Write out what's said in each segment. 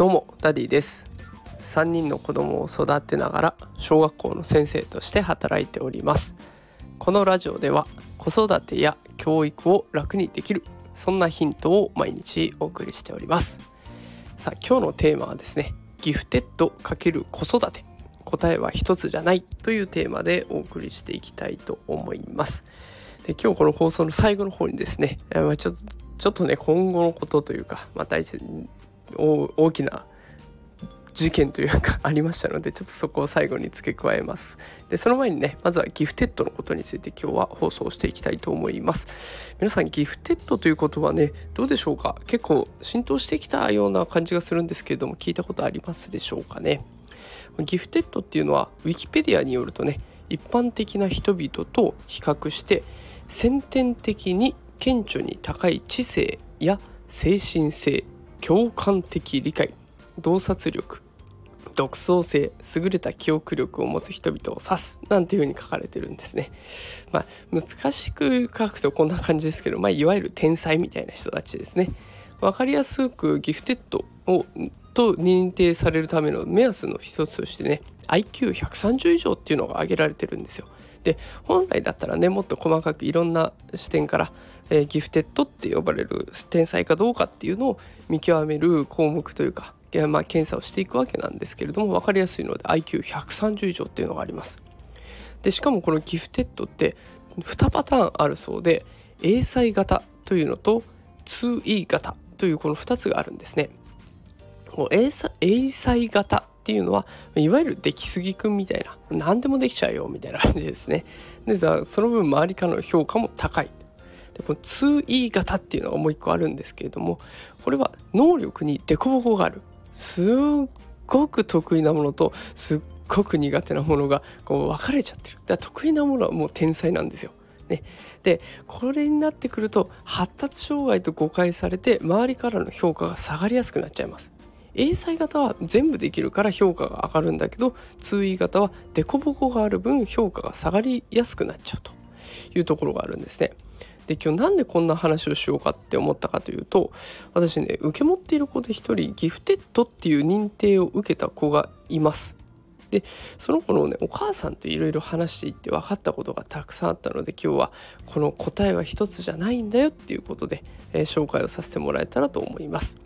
どうもダディです。3人の子供を育てながら小学校の先生として働いております。このラジオでは子育てや教育を楽にできるそんなヒントを毎日お送りしております。さあ今日のテーマはですねギフテッド×子育て。答えは一つじゃないというテーマでお送りしていきたいと思います。で今日この放送の最後の方にですね、まあ、ちょっとちょっとね今後のことというか、まあ、大大きな事件というかありましたのでちょっとそこを最後に付け加えます。でその前にねまずはギフテッドのことについて今日は放送していきたいと思います。皆さんギフテッドという言葉ねどうでしょうか？結構浸透してきたような感じがするんですけれども聞いたことありますでしょうかね？ギフテッドっていうのはウィキペディアによるとね一般的な人々と比較して先天的に顕著に高い知性や精神性共感的理解洞察力独創性優れた記憶力を持つ人々を指すなんていう風に書かれてるんですね。まあ難しく書くとこんな感じですけど、まあ、いわゆる天才みたいな人たちですね。分かりやすくギフテッドをと認定されるための目安の一つとしてね IQ130 以上っていうのが挙げられてるんですよ。で本来だったらねもっと細かくいろんな視点から、えー、ギフテッドって呼ばれる天才かどうかっていうのを見極める項目というかいやまあ検査をしていくわけなんですけれども分かりやすいので IQ130 以上っていうのがあります。でしかもこのギフテッドって2パターンあるそうで英才型というのと 2E 型というこの2つがあるんですね。英才型っていうのはいわゆる出来すぎくんみたいな何でもできちゃうよみたいな感じですね。でさその分周りからの評価も高い。でこの 2E 型っていうのがもう一個あるんですけれどもこれは能力に凸凹があるすっごく得意なものとすっごく苦手なものがこう分かれちゃってるだから得意なものはもう天才なんですよ。ね、でこれになってくると発達障害と誤解されて周りからの評価が下がりやすくなっちゃいます。英才型は全部できるから評価が上がるんだけど 2E 型は凸凹がある分評価が下がりやすくなっちゃうというところがあるんですね。で今日なんでこんな話をしようかって思ったかというと私ね受け持っている子で一人ギフテッドっていう認定を受けた子がいます。でその子のねお母さんといろいろ話していって分かったことがたくさんあったので今日はこの答えは一つじゃないんだよっていうことで、えー、紹介をさせてもらえたらと思います。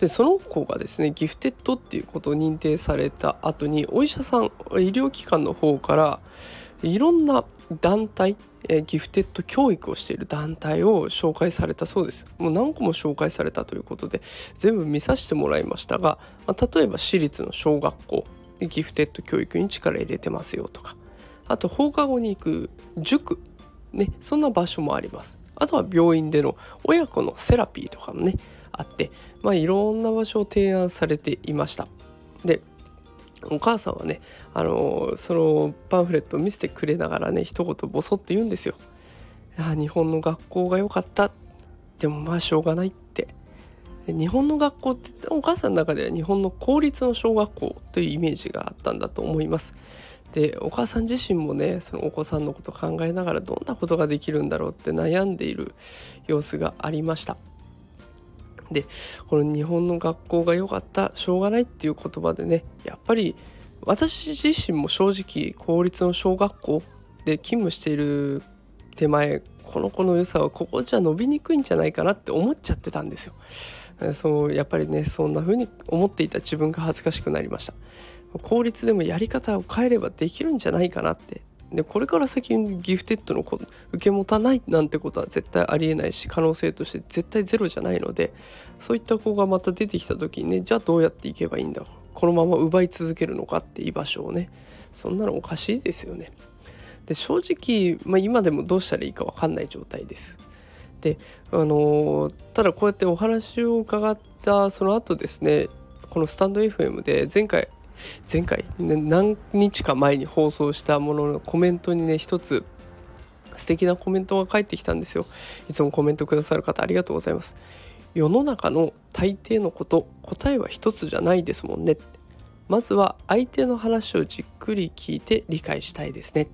でその子がですねギフテッドっていうことを認定された後にお医者さん医療機関の方からいろんな団体、え、ギフテッド教育をしている団体を紹介されたそうです。もう何個も紹介されたということで全部見させてもらいましたが、まあ、例えば私立の小学校ギフテッド教育に力入れてますよとかあと放課後に行く塾ねそんな場所もあります。あとは病院での親子のセラピーとかもねあって、まあ、いろんな場所を提案されていました。でお母さんはねあのそのパンフレットを見せてくれながらね一言ボソッと言うんですよ。いや日本の学校が良かったでもまあしょうがないって日本の学校ってお母さんの中では日本の公立の小学校というイメージがあったんだと思います。でお母さん自身もねそのお子さんのこと考えながらどんなことができるんだろうって悩んでいる様子がありました。でこの日本の学校が良かったしょうがないっていう言葉でねやっぱり私自身も正直公立の小学校で勤務している手前この子の良さはここじゃ伸びにくいんじゃないかなって思っちゃってたんですよ。そうやっぱりねそんな風に思っていた自分が恥ずかしくなりました。公立でもやり方を変えればできるんじゃないかなってでこれから先ギフテッドの子受け持たないなんてことは絶対ありえないし可能性として絶対ゼロじゃないのでそういった子がまた出てきた時にねじゃあどうやっていけばいいんだこのまま奪い続けるのかって居場所をねそんなのおかしいですよね。で正直、まあ、今でもどうしたらいいか分かんない状態です。であのー、ただこうやってお話を伺ったその後ですねこのスタンド FM で前回前回、ね、何日か前に放送したもののコメントにね一つ素敵なコメントが返ってきたんですよ。いつもコメントくださる方ありがとうございます。世の中の大抵のこと答えは一つじゃないですもんね。まずは相手の話をじっくり聞いて理解したいですね。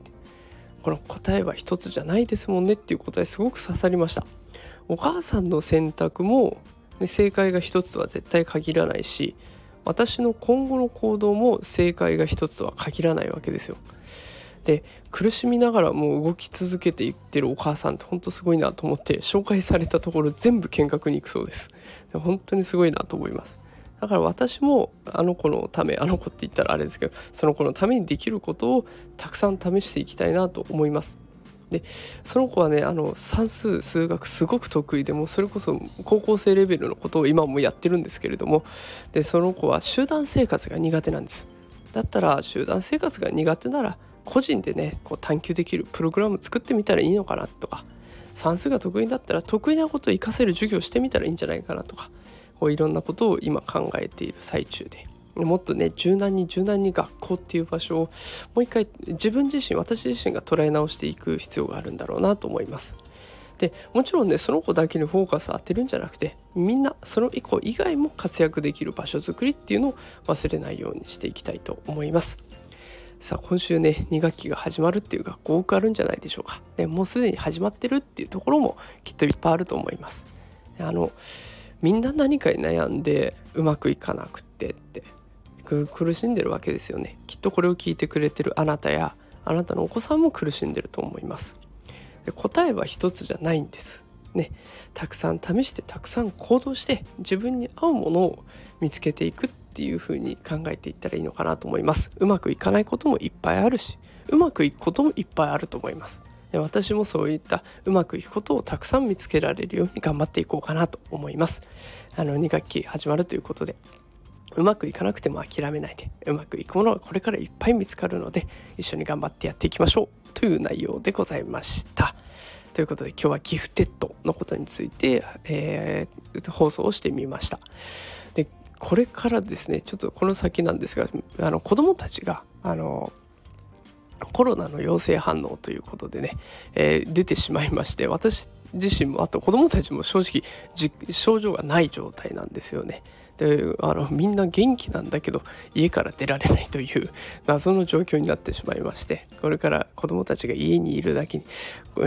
この答えは一つじゃないですもんね。っていう答えすごく刺さりました。お母さんの選択もで正解が一つは絶対限らないし私の今後の行動も正解が一つとは限らないわけですよ。で苦しみながらもう動き続けていってるお母さんって本当すごいなと思って紹介されたところ全部見学に行くそうです。で本当にすごいなと思います。だから私もあの子のためあの子って言ったらあれですけどその子のためにできることをたくさん試していきたいなと思います。でその子はねあの算数数学すごく得意でもそれこそ高校生レベルのことを今もやってるんですけれどもでその子は集団生活が苦手なんです。だったら集団生活が苦手なら個人でねこう探求できるプログラム作ってみたらいいのかなとか算数が得意だったら得意なことを活かせる授業してみたらいいんじゃないかなとかこういろんなことを今考えている最中で。もっとね柔軟に柔軟に学校っていう場所をもう一回自分自身私自身が捉え直していく必要があるんだろうなと思います。でもちろんねその子だけにフォーカス当てるんじゃなくてみんなその以降以外も活躍できる場所づくりっていうのを忘れないようにしていきたいと思います。さあ今週ね2学期が始まるっていう学校多くあるんじゃないでしょうか。でもうすでに始まってるっていうところもきっといっぱいあると思います。あのみんな何かに悩んでうまくいかなくってって苦しんでるわけですよね。きっとこれを聞いてくれてるあなたやあなたのお子さんも苦しんでると思います。答えは一つじゃないんです。ね、たくさん試してたくさん行動して自分に合うものを見つけていくっていう風に考えていったらいいのかなと思いますうまくいかないこともいっぱいあるしうまくいくこともいっぱいあると思います私もそういったうまくいくことをたくさん見つけられるように頑張っていこうかなと思いますあの2学期始まるということでうまくいかなくても諦めないでうまくいくものがこれからいっぱい見つかるので一緒に頑張ってやっていきましょう。という内容でございました。ということで今日はギフテッドのことについて、えー、放送をしてみました。でこれからですねちょっとこの先なんですがあの子どもたちがあのコロナの陽性反応ということでね、えー、出てしまいまして私自身もあと子どもたちも正直症状がない状態なんですよね。であのみんな元気なんだけど家から出られないという謎の状況になってしまいましてこれから子どもたちが家にいるだけに、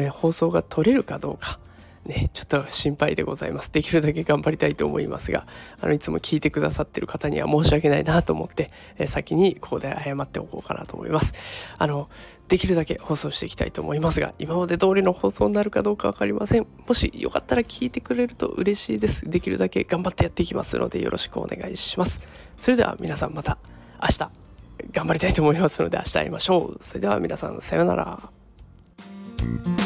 放送が取れるかどうかね、ちょっと心配でございます。できるだけ頑張りたいと思いますが、あの、いつも聞いてくださってる方には申し訳ないなと思って、え先にここで謝っておこうかなと思います。あの、できるだけ放送していきたいと思いますが、今まで通りの放送になるかどうかわかりません。もしよかったら聞いてくれると嬉しいです。できるだけ頑張ってやっていきますのでよろしくお願いします。それでは皆さんまた明日頑張りたいと思いますので明日会いましょう。それでは皆さんさようなら。